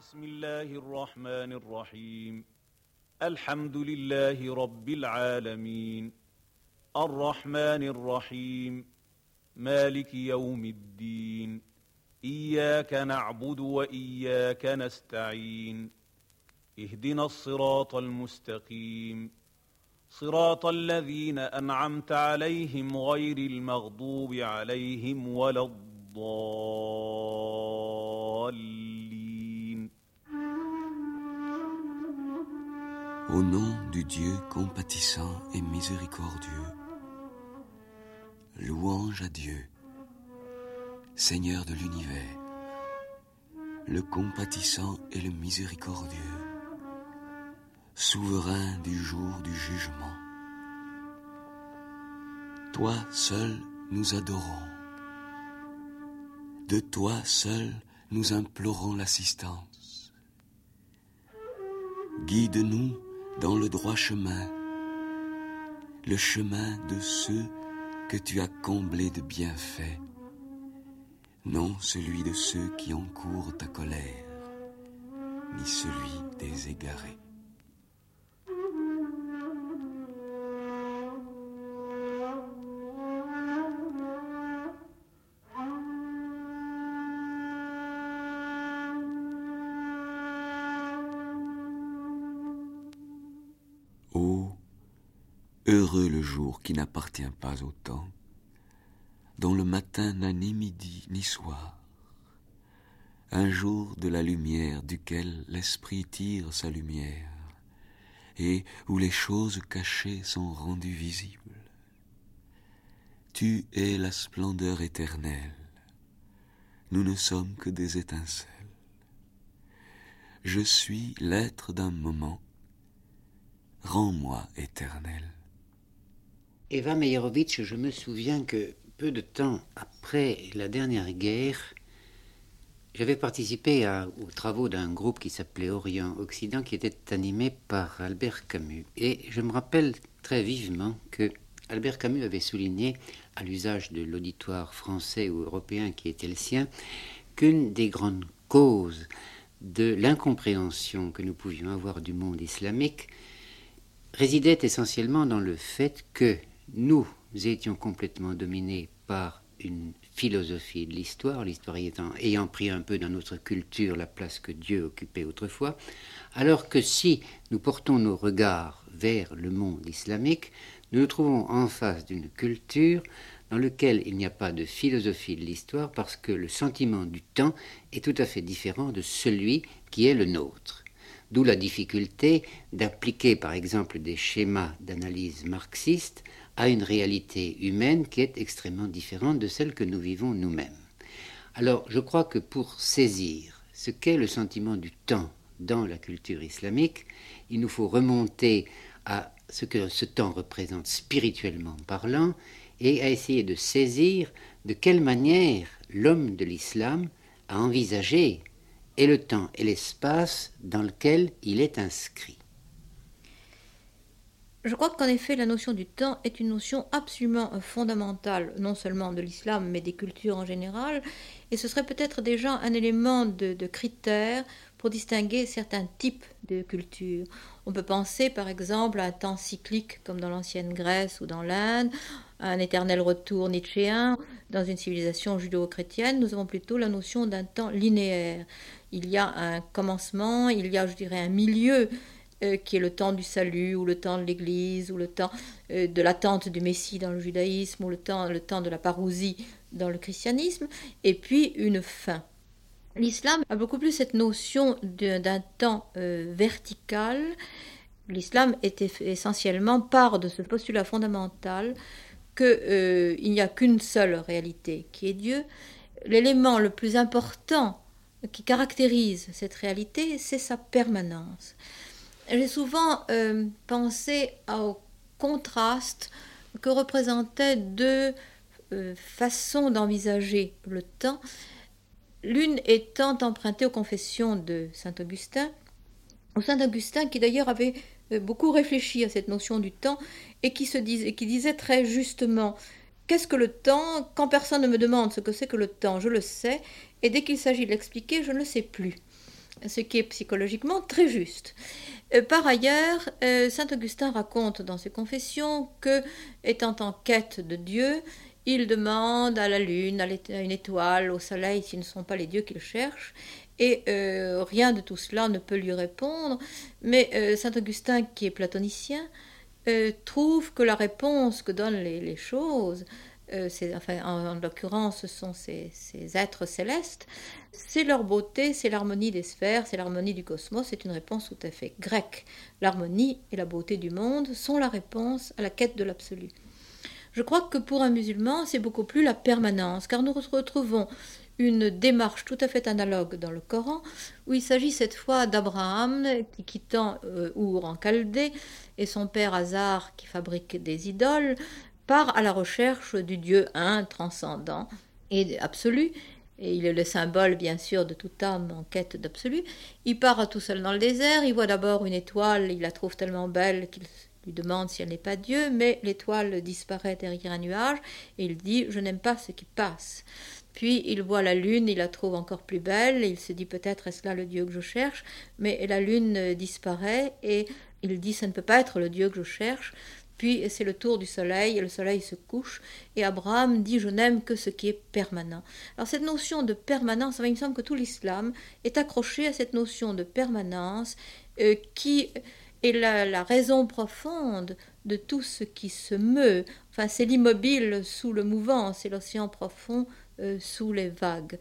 بسم الله الرحمن الرحيم. الحمد لله رب العالمين. الرحمن الرحيم. مالك يوم الدين. إياك نعبد وإياك نستعين. اهدنا الصراط المستقيم. صراط الذين أنعمت عليهم غير المغضوب عليهم ولا الضالين. Au nom du Dieu compatissant et miséricordieux, louange à Dieu, Seigneur de l'univers, le compatissant et le miséricordieux, souverain du jour du jugement. Toi seul nous adorons. De toi seul nous implorons l'assistance. Guide-nous dans le droit chemin, le chemin de ceux que tu as comblés de bienfaits, non celui de ceux qui encourent ta colère, ni celui des égarés. Jour qui n'appartient pas au temps, dont le matin n'a ni midi ni soir, un jour de la lumière duquel l'esprit tire sa lumière, et où les choses cachées sont rendues visibles. Tu es la splendeur éternelle, nous ne sommes que des étincelles. Je suis l'être d'un moment, rends-moi éternel. Eva Meyerovitch, je me souviens que peu de temps après la dernière guerre, j'avais participé aux travaux d'un groupe qui s'appelait Orient-Occident, qui était animé par Albert Camus. Et je me rappelle très vivement que Albert Camus avait souligné, à l'usage de l'auditoire français ou européen qui était le sien, qu'une des grandes causes de l'incompréhension que nous pouvions avoir du monde islamique résidait essentiellement dans le fait que nous étions complètement dominés par une philosophie de l'histoire, l'histoire ayant, ayant pris un peu dans notre culture la place que Dieu occupait autrefois, alors que si nous portons nos regards vers le monde islamique, nous nous trouvons en face d'une culture dans laquelle il n'y a pas de philosophie de l'histoire parce que le sentiment du temps est tout à fait différent de celui qui est le nôtre. D'où la difficulté d'appliquer par exemple des schémas d'analyse marxiste à une réalité humaine qui est extrêmement différente de celle que nous vivons nous-mêmes. Alors je crois que pour saisir ce qu'est le sentiment du temps dans la culture islamique, il nous faut remonter à ce que ce temps représente spirituellement parlant et à essayer de saisir de quelle manière l'homme de l'islam a envisagé et le temps et l'espace dans lequel il est inscrit. Je crois qu'en effet, la notion du temps est une notion absolument fondamentale, non seulement de l'islam, mais des cultures en général. Et ce serait peut-être déjà un élément de, de critère pour distinguer certains types de cultures. On peut penser par exemple à un temps cyclique comme dans l'ancienne Grèce ou dans l'Inde, à un éternel retour nietzschéen. Dans une civilisation judéo-chrétienne, nous avons plutôt la notion d'un temps linéaire. Il y a un commencement, il y a, je dirais, un milieu euh, qui est le temps du salut, ou le temps de l'Église, ou le temps euh, de l'attente du Messie dans le judaïsme, ou le temps, le temps de la parousie dans le christianisme, et puis une fin. L'islam a beaucoup plus cette notion d'un temps euh, vertical. L'islam est essentiellement part de ce postulat fondamental qu'il n'y a qu'une seule réalité, qui est Dieu. L'élément le plus important qui caractérise cette réalité, c'est sa permanence. J'ai souvent euh, pensé au contraste que représentaient deux euh, façons d'envisager le temps, l'une étant empruntée aux confessions de saint Augustin, au saint Augustin qui d'ailleurs avait euh, beaucoup réfléchi à cette notion du temps et qui, disait, qui disait très justement Qu'est-ce que le temps? Quand personne ne me demande ce que c'est que le temps, je le sais, et dès qu'il s'agit de l'expliquer, je ne le sais plus. Ce qui est psychologiquement très juste. Euh, par ailleurs, euh, saint Augustin raconte dans ses confessions que, étant en quête de Dieu, il demande à la lune, à une étoile, au soleil, s'ils ne sont pas les dieux qu'il cherche, et euh, rien de tout cela ne peut lui répondre. Mais saint Augustin, qui est platonicien, trouve que la réponse que donnent les choses euh, en, l'occurrence ce sont ces, êtres célestes, c'est leur beauté, c'est l'harmonie des sphères, c'est l'harmonie du cosmos, c'est une réponse tout à fait grecque. L'harmonie et la beauté du monde sont la réponse à la quête de l'absolu. Je crois que pour un musulman, c'est beaucoup plus la permanence, car nous retrouvons une démarche tout à fait analogue dans le Coran, où il s'agit cette fois d'Abraham qui quittant euh, Our en Chaldée et son père Hazar qui fabrique des idoles, part à la recherche du Dieu un, transcendant et absolu, et il est le symbole bien sûr de toute âme en quête d'absolu. Il part tout seul dans le désert, il voit d'abord une étoile, il la trouve tellement belle qu'il lui demande si elle n'est pas Dieu, mais l'étoile disparaît derrière un nuage, et il dit Je n'aime pas ce qui passe. Puis il voit la lune, il la trouve encore plus belle, il se dit peut-être est-ce là le Dieu que je cherche, mais la lune disparaît, et il dit ça ne peut pas être le Dieu que je cherche. Puis c'est le tour du soleil, et le soleil se couche, et Abraham dit Je n'aime que ce qui est permanent. Alors cette notion de permanence, il me semble que tout l'islam est accroché à cette notion de permanence euh, qui est la, raison profonde de tout ce qui se meut. Enfin, c'est l'immobile sous le mouvant, c'est l'océan profond euh, sous les vagues.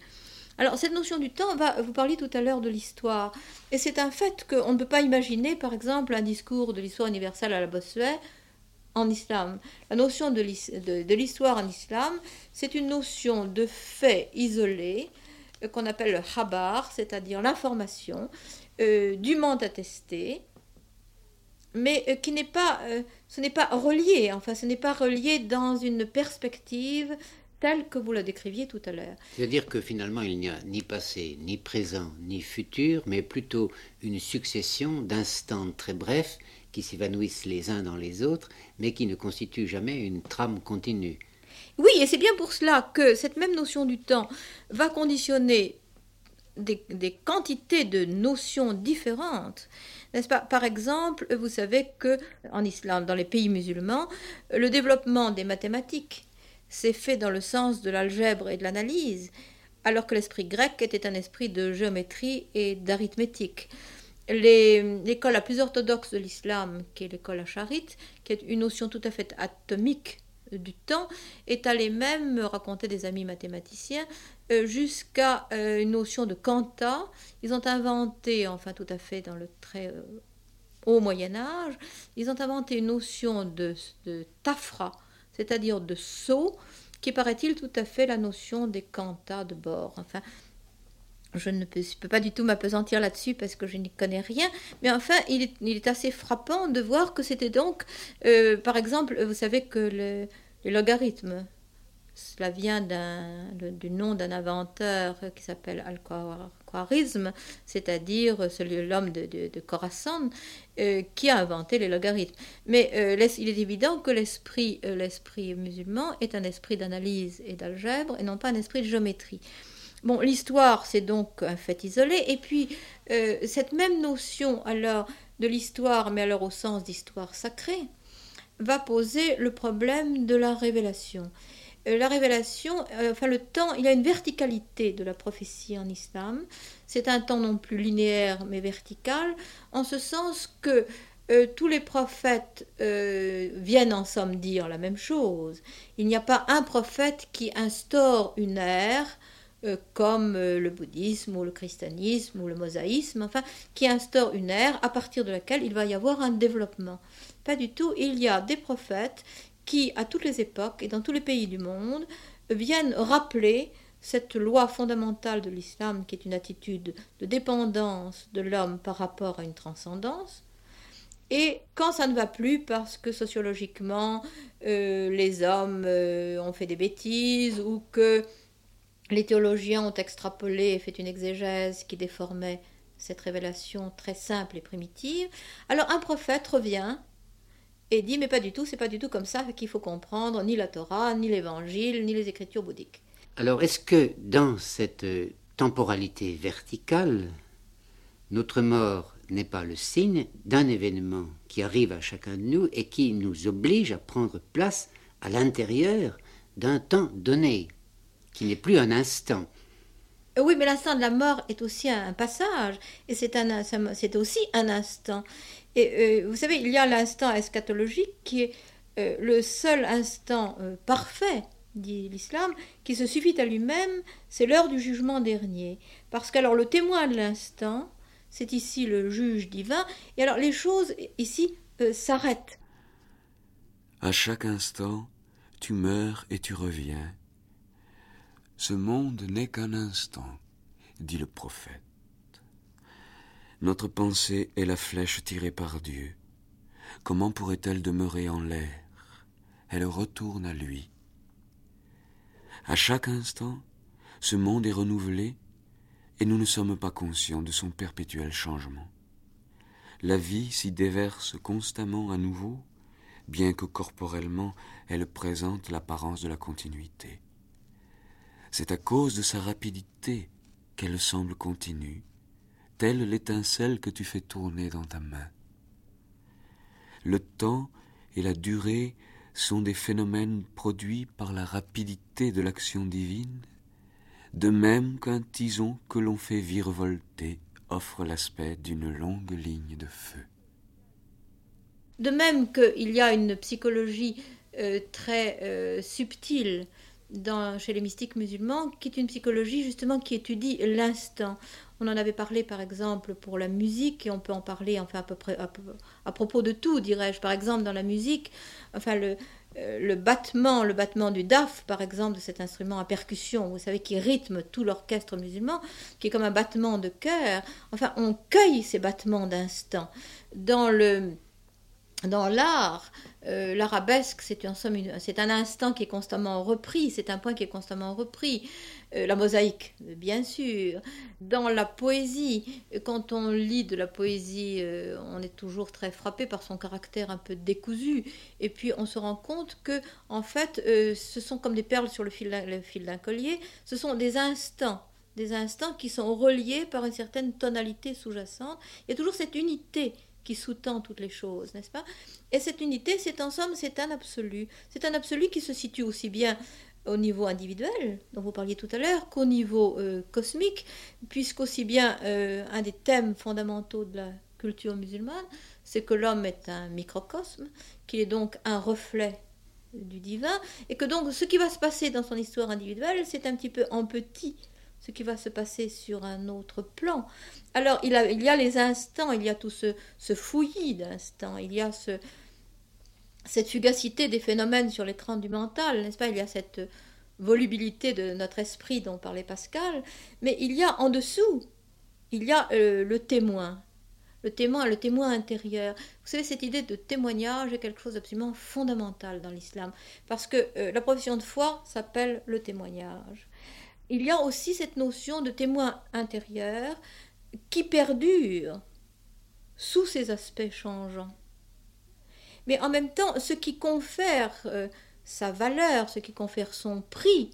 Alors, cette notion du temps, vous parliez tout à l'heure de l'histoire. Et c'est un fait qu'on ne peut pas imaginer, par exemple, un discours de l'histoire universelle à la Bossuet en islam. La notion de l'histoire en islam, c'est une notion de fait isolé euh, qu'on appelle le habar, c'est-à-dire l'information euh, dûment attestée, mais euh, qui n'est pas, ce n'est pas relié, enfin ce n'est pas relié dans une perspective telle que vous la décriviez tout à l'heure. C'est-à-dire que finalement il n'y a ni passé, ni présent, ni futur, mais plutôt une succession d'instants très brefs qui s'évanouissent les uns dans les autres, mais qui ne constituent jamais une trame continue. Oui, et c'est bien pour cela que cette même notion du temps va conditionner des, quantités de notions différentes. N'est-ce pas? Par exemple, vous savez que en islam, dans les pays musulmans, le développement des mathématiques s'est fait dans le sens de l'algèbre et de l'analyse, alors que l'esprit grec était un esprit de géométrie et d'arithmétique l'école la plus orthodoxe de l'islam, qui est l'école acharite, qui est une notion tout à fait atomique du temps, est allée même raconter des amis mathématiciens euh, jusqu'à euh, une notion de quanta. Ils ont inventé, enfin tout à fait dans le très euh, haut Moyen Âge, ils ont inventé une notion de, de tafra, c'est-à-dire de saut, qui paraît-il tout à fait la notion des quantas de bord. Enfin, je ne peux, pas du tout m'apesantir là-dessus parce que je n'y connais rien, mais enfin, il est, assez frappant de voir que c'était donc, euh, par exemple, vous savez que le, le logarithme, cela vient du nom d'un inventeur qui s'appelle Al-Khwarizm, c'est-à-dire l'homme de, de, de Khorasan, euh, qui a inventé les logarithmes. Mais euh, il est évident que l'esprit musulman est un esprit d'analyse et d'algèbre et non pas un esprit de géométrie. Bon, l'histoire, c'est donc un fait isolé. Et puis, euh, cette même notion, alors, de l'histoire, mais alors au sens d'histoire sacrée, va poser le problème de la révélation. Euh, la révélation, euh, enfin le temps, il y a une verticalité de la prophétie en islam. C'est un temps non plus linéaire, mais vertical, en ce sens que tous les prophètes viennent en somme dire la même chose. Il n'y a pas un prophète qui instaure une ère euh, comme euh, le bouddhisme ou le christianisme ou le mosaïsme, enfin, qui instaure une ère à partir de laquelle il va y avoir un développement. Pas du tout, il y a des prophètes qui, à toutes les époques et dans tous les pays du monde, viennent rappeler cette loi fondamentale de l'islam qui est une attitude de dépendance de l'homme par rapport à une transcendance. Et quand ça ne va plus parce que sociologiquement euh, les hommes ont fait des bêtises ou que les théologiens ont extrapolé et fait une exégèse qui déformait cette révélation très simple et primitive. Alors un prophète revient et dit mais pas du tout, c'est pas du tout comme ça qu'il faut comprendre ni la Torah, ni l'évangile, ni les écritures bouddhiques. Alors est-ce que dans cette temporalité verticale, notre mort n'est pas le signe d'un événement qui arrive à chacun de nous et qui nous oblige à prendre place à l'intérieur d'un temps donné, qui n'est plus un instant. Euh, oui, mais l'instant de la mort est aussi un passage, et c'est, c'est aussi un instant. Et euh, vous savez, il y a l'instant eschatologique qui est euh, le seul instant parfait, dit l'islam, qui se suffit à lui-même, c'est l'heure du jugement dernier. Parce qu'alors le témoin de l'instant, c'est ici le juge divin, et alors les choses ici s'arrêtent. À chaque instant, tu meurs et tu reviens. Ce monde n'est qu'un instant, dit le prophète. Notre pensée est la flèche tirée par Dieu. Comment pourrait-elle demeurer en l'air? Elle retourne à lui. À chaque instant, ce monde est renouvelé et nous ne sommes pas conscients de son perpétuel changement. La vie s'y déverse constamment à nouveau, bien que corporellement elle présente l'apparence de la continuité. C'est à cause de sa rapidité qu'elle semble continue, telle l'étincelle que tu fais tourner dans ta main. Le temps et la durée sont des phénomènes produits par la rapidité de l'action divine, de même qu'un tison que l'on fait virevolter offre l'aspect d'une longue ligne de feu. De même qu'il y a une psychologie euh, très euh, subtile chez les mystiques musulmans, qui est une psychologie justement qui étudie l'instant. On en avait parlé par exemple pour la musique, et on peut en parler enfin à peu près à, propos de tout, dirais-je. Par exemple dans la musique, enfin le, euh, le battement, le battement du daf, par exemple, de cet instrument à percussion, vous savez, qui rythme tout l'orchestre musulman, qui est comme un battement de cœur. Enfin, on cueille ces battements d'instant. Dans le dans l'art, euh, l'arabesque, c'est en somme c'est un instant qui est constamment repris, c'est un point qui est constamment repris. Euh, la mosaïque, bien sûr. Dans la poésie, quand on lit de la poésie, euh, on est toujours très frappé par son caractère un peu décousu. Et puis on se rend compte que, en fait, ce sont comme des perles sur le fil d'un collier. Ce sont des instants des instants qui sont reliés par une certaine tonalité sous-jacente. Il y a toujours cette unité qui sous-tend toutes les choses, n'est-ce pas? Et cette unité, c'est en somme, c'est un absolu. C'est un absolu qui se situe aussi bien au niveau individuel, dont vous parliez tout à l'heure, qu'au niveau euh, cosmique, puisqu'aussi bien euh, un des thèmes fondamentaux de la culture musulmane, c'est que l'homme est un microcosme, qu'il est donc un reflet du divin, et que donc ce qui va se passer dans son histoire individuelle, c'est un petit peu en petit ce qui va se passer sur un autre plan. Alors il, y a les instants, il y a tout ce, ce fouillis d'instants, il y a ce, cette fugacité des phénomènes sur l'écran du mental, n'est-ce pas? Il y a cette volubilité de notre esprit dont parlait Pascal, mais il y a en dessous, il y a euh, le témoin, le témoin, le témoin intérieur. Vous savez, cette idée de témoignage est quelque chose d'absolument fondamental dans l'islam, parce que euh, la profession de foi s'appelle le témoignage il y a aussi cette notion de témoin intérieur qui perdure sous ces aspects changeants. Mais en même temps, ce qui confère euh, sa valeur, ce qui confère son prix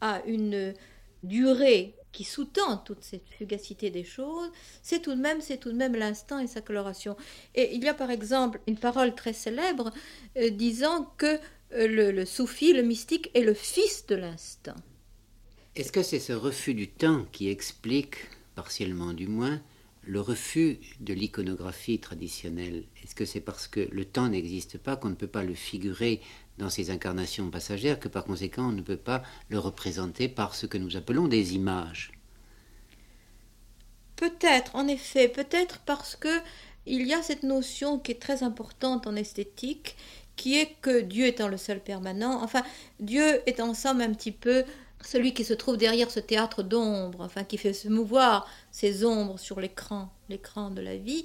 à une durée qui sous-tend toute cette fugacité des choses, c'est tout de même, c'est tout de même l'instant et sa coloration. Et il y a par exemple une parole très célèbre euh, disant que euh, le, le soufi, le mystique, est le fils de l'instant. Est-ce que c'est ce refus du temps qui explique, partiellement du moins, le refus de l'iconographie traditionnelle? Est-ce que c'est parce que le temps n'existe pas qu'on ne peut pas le figurer dans ces incarnations passagères que par conséquent on ne peut pas le représenter par ce que nous appelons des images? Peut-être, en effet, peut-être parce que il y a cette notion qui est très importante en esthétique, qui est que Dieu étant le seul permanent, enfin Dieu est en somme un petit peu celui qui se trouve derrière ce théâtre d'ombre, enfin qui fait se mouvoir ces ombres sur l'écran, l'écran de la vie,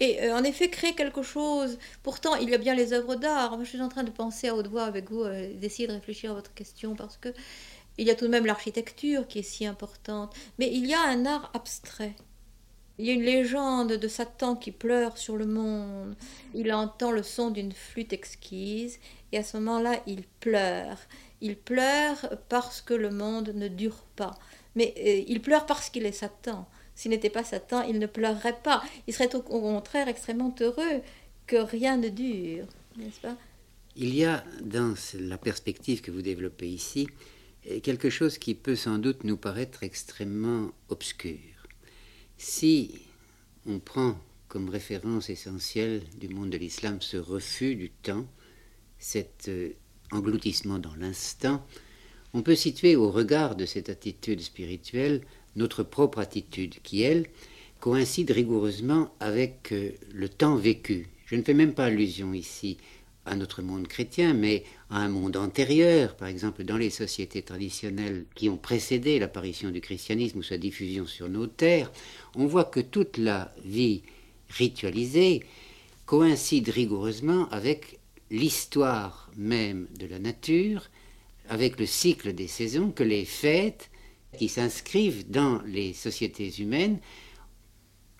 et euh, en effet créer quelque chose. Pourtant, il y a bien les œuvres d'art. je suis en train de penser à haute voix avec vous, euh, d'essayer de réfléchir à votre question, parce que il y a tout de même l'architecture qui est si importante, mais il y a un art abstrait. Il y a une légende de Satan qui pleure sur le monde. Il entend le son d'une flûte exquise, et à ce moment-là, il pleure. Il pleure parce que le monde ne dure pas. Mais euh, il pleure parce qu'il est Satan. S'il n'était pas Satan, il ne pleurerait pas. Il serait au contraire extrêmement heureux que rien ne dure, n'est-ce pas? Il y a dans la perspective que vous développez ici quelque chose qui peut sans doute nous paraître extrêmement obscur. Si on prend comme référence essentielle du monde de l'islam ce refus du temps, cet euh, engloutissement dans l'instant, on peut situer au regard de cette attitude spirituelle notre propre attitude, qui, elle, coïncide rigoureusement avec euh, le temps vécu. Je ne fais même pas allusion ici à notre monde chrétien, mais à un monde antérieur, par exemple dans les sociétés traditionnelles qui ont précédé l'apparition du christianisme ou sa diffusion sur nos terres, on voit que toute la vie ritualisée coïncide rigoureusement avec l'histoire même de la nature, avec le cycle des saisons, que les fêtes qui s'inscrivent dans les sociétés humaines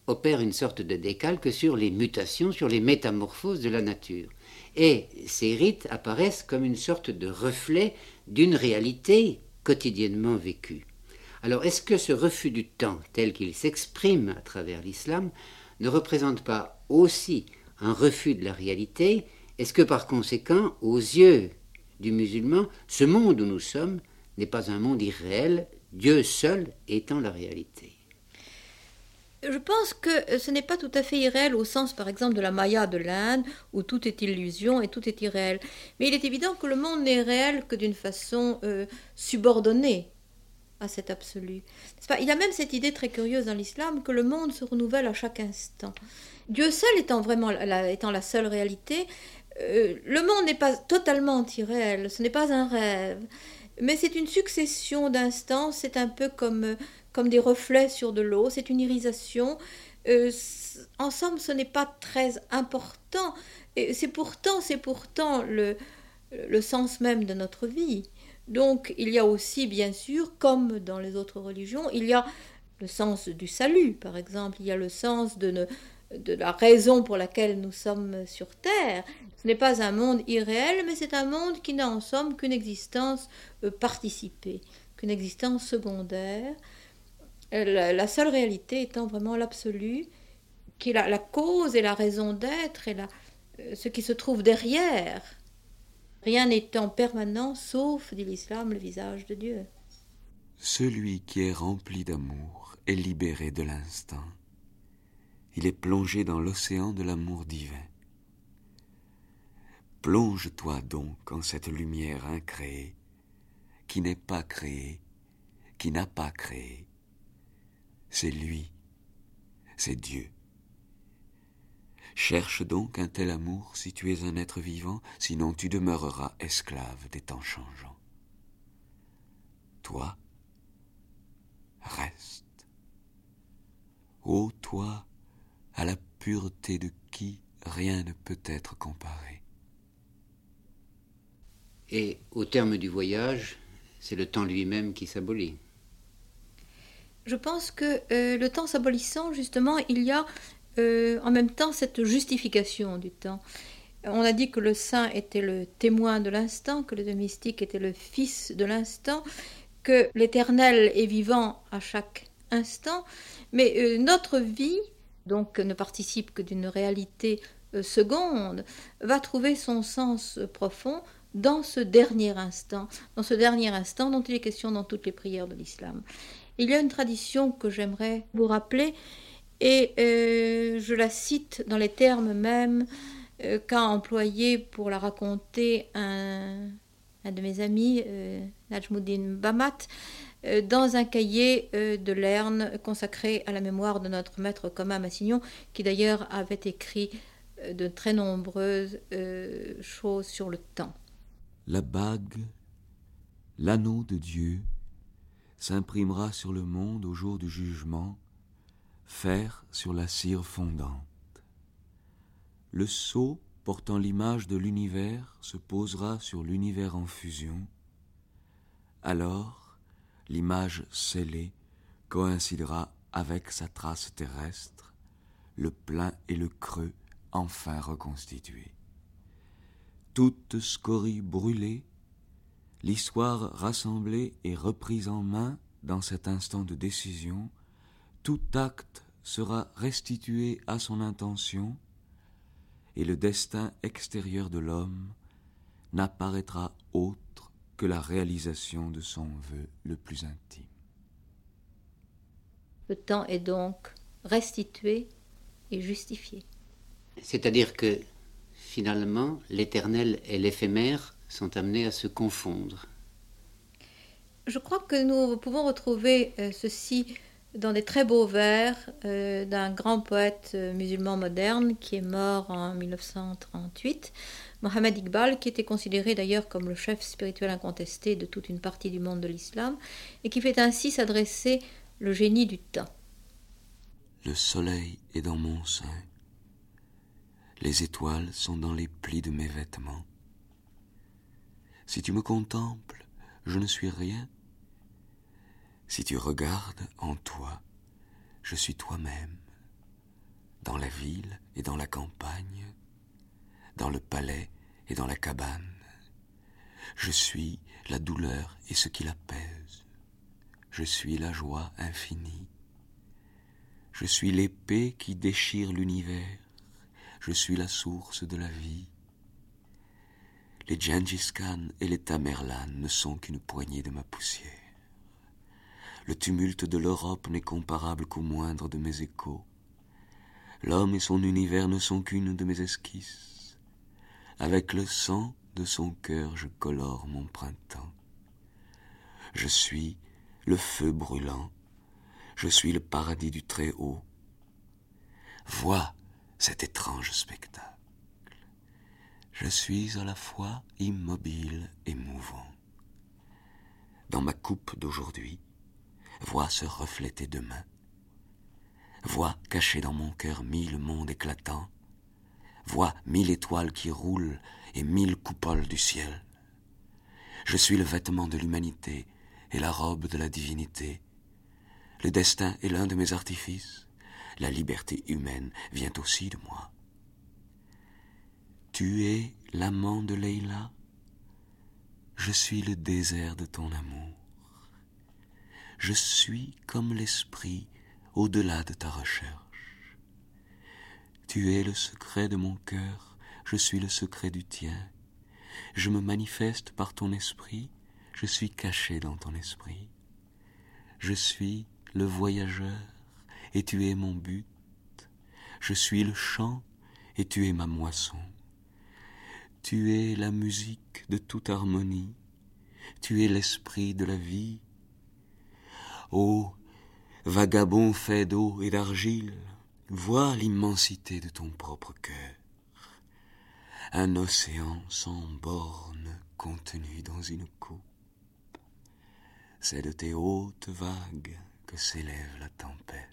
opèrent une sorte de décalque sur les mutations, sur les métamorphoses de la nature. Et ces rites apparaissent comme une sorte de reflet d'une réalité quotidiennement vécue. Alors est-ce que ce refus du temps tel qu'il s'exprime à travers l'islam ne représente pas aussi un refus de la réalité Est-ce que par conséquent, aux yeux du musulman, ce monde où nous sommes n'est pas un monde irréel, Dieu seul étant la réalité? Je pense que ce n'est pas tout à fait irréel au sens, par exemple, de la Maya de l'Inde, où tout est illusion et tout est irréel. Mais il est évident que le monde n'est réel que d'une façon euh, subordonnée à cet absolu. il y a même cette idée très curieuse dans l'islam que le monde se renouvelle à chaque instant. Dieu seul étant vraiment étant la seule réalité, euh, le monde n'est pas totalement irréel, ce n'est pas un rêve, mais c'est une succession d'instants, c'est un peu comme comme des reflets sur de l'eau, c'est une irisation. Euh, en somme, ce n'est pas très important. Et c'est pourtant, c'est pourtant le, le sens même de notre vie. Donc, il y a aussi, bien sûr, comme dans les autres religions, il y a le sens du salut, par exemple, il y a le sens de, de la raison pour laquelle nous sommes sur Terre. Ce n'est pas un monde irréel, mais c'est un monde qui n'a en somme qu'une existence euh, participée, qu'une existence secondaire, la, seule réalité étant vraiment l'absolu, qui est la, cause et la raison d'être et la, euh, ce qui se trouve derrière. Rien en permanent sauf, dit l'islam, le visage de Dieu. Celui qui est rempli d'amour est libéré de l'instant. Il est plongé dans l'océan de l'amour divin. Plonge-toi donc en cette lumière incréée, qui n'est pas créée, qui n'a pas créé, c'est lui, c'est Dieu. Cherche donc un tel amour si tu es un être vivant, sinon tu demeureras esclave des temps changeants. Toi, reste. Ô toi, à la pureté de qui rien ne peut être comparé. Et au terme du voyage, c'est le temps lui-même qui s'abolit. Je pense que euh, le temps s'abolissant, justement, il y a euh, en même temps cette justification du temps. On a dit que le saint était le témoin de l'instant, que le domestique était le fils de l'instant, que l'éternel est vivant à chaque instant, mais euh, notre vie, donc ne participe que d'une réalité seconde, va trouver son sens profond dans ce dernier instant, dans ce dernier instant dont il est question dans toutes les prières de l'islam. Il y a une tradition que j'aimerais vous rappeler et euh, je la cite dans les termes mêmes euh, qu'a employé pour la raconter un, de mes amis, euh, Najmuddin Bamat, dans un cahier de Lerne consacré à la mémoire de notre maître commun Massignon, qui d'ailleurs avait écrit de très nombreuses choses sur le temps. La bague, l'anneau de Dieu, s'imprimera sur le monde au jour du jugement, fer sur la cire fondante. Le sceau portant l'image de l'univers se posera sur l'univers en fusion. Alors, l'image scellée coïncidera avec sa trace terrestre, le plein et le creux enfin reconstitués. Toute scorie brûlée l'histoire rassemblée et reprise en main dans cet instant de décision, tout acte sera restitué à son intention et le destin extérieur de l'homme n'apparaîtra autre que la réalisation de son vœu le plus intime. Le temps est donc restitué et justifié. C'est-à-dire que finalement, l'éternel et l'éphémère sont amenés à se confondre. Je crois que nous pouvons retrouver euh, ceci dans des très beaux vers euh, d'un grand poète euh, musulman moderne qui est mort en 1938, Mohamed Iqbal, qui était considéré d'ailleurs comme le chef spirituel incontesté de toute une partie du monde de l'islam, et qui fait ainsi s'adresser le génie du temps. Le soleil est dans mon sein, les étoiles sont dans les plis de mes vêtements. Si tu me contemples, je ne suis rien. Si tu regardes en toi, je suis toi-même, dans la ville et dans la campagne, dans le palais et dans la cabane. Je suis la douleur et ce qui l'apaise. Je suis la joie infinie. Je suis l'épée qui déchire l'univers je suis la source de la vie. Les Gengis Khan et les Tamerlan ne sont qu'une poignée de ma poussière. Le tumulte de l'Europe n'est comparable qu'au moindre de mes échos. L'homme et son univers ne sont qu'une de mes esquisses. Avec le sang de son cœur, je colore mon printemps. Je suis le feu brûlant, je suis le paradis du Très-Haut. Vois cet étrange spectacle. Je suis à la fois immobile et mouvant. Dans ma coupe d'aujourd'hui, vois se refléter demain. Vois caché dans mon cœur mille mondes éclatants. Vois mille étoiles qui roulent et mille coupoles du ciel. Je suis le vêtement de l'humanité et la robe de la divinité. Le destin est l'un de mes artifices la liberté humaine vient aussi de moi. Tu es l'amant de Leila, je suis le désert de ton amour. Je suis comme l'esprit au-delà de ta recherche. Tu es le secret de mon cœur, je suis le secret du tien. Je me manifeste par ton esprit, je suis caché dans ton esprit. Je suis le voyageur et tu es mon but. Je suis le chant et tu es ma moisson. Tu es la musique de toute harmonie. Tu es l'esprit de la vie. Ô vagabond fait d'eau et d'argile, vois l'immensité de ton propre cœur. Un océan sans bornes contenu dans une coupe. C'est de tes hautes vagues que s'élève la tempête.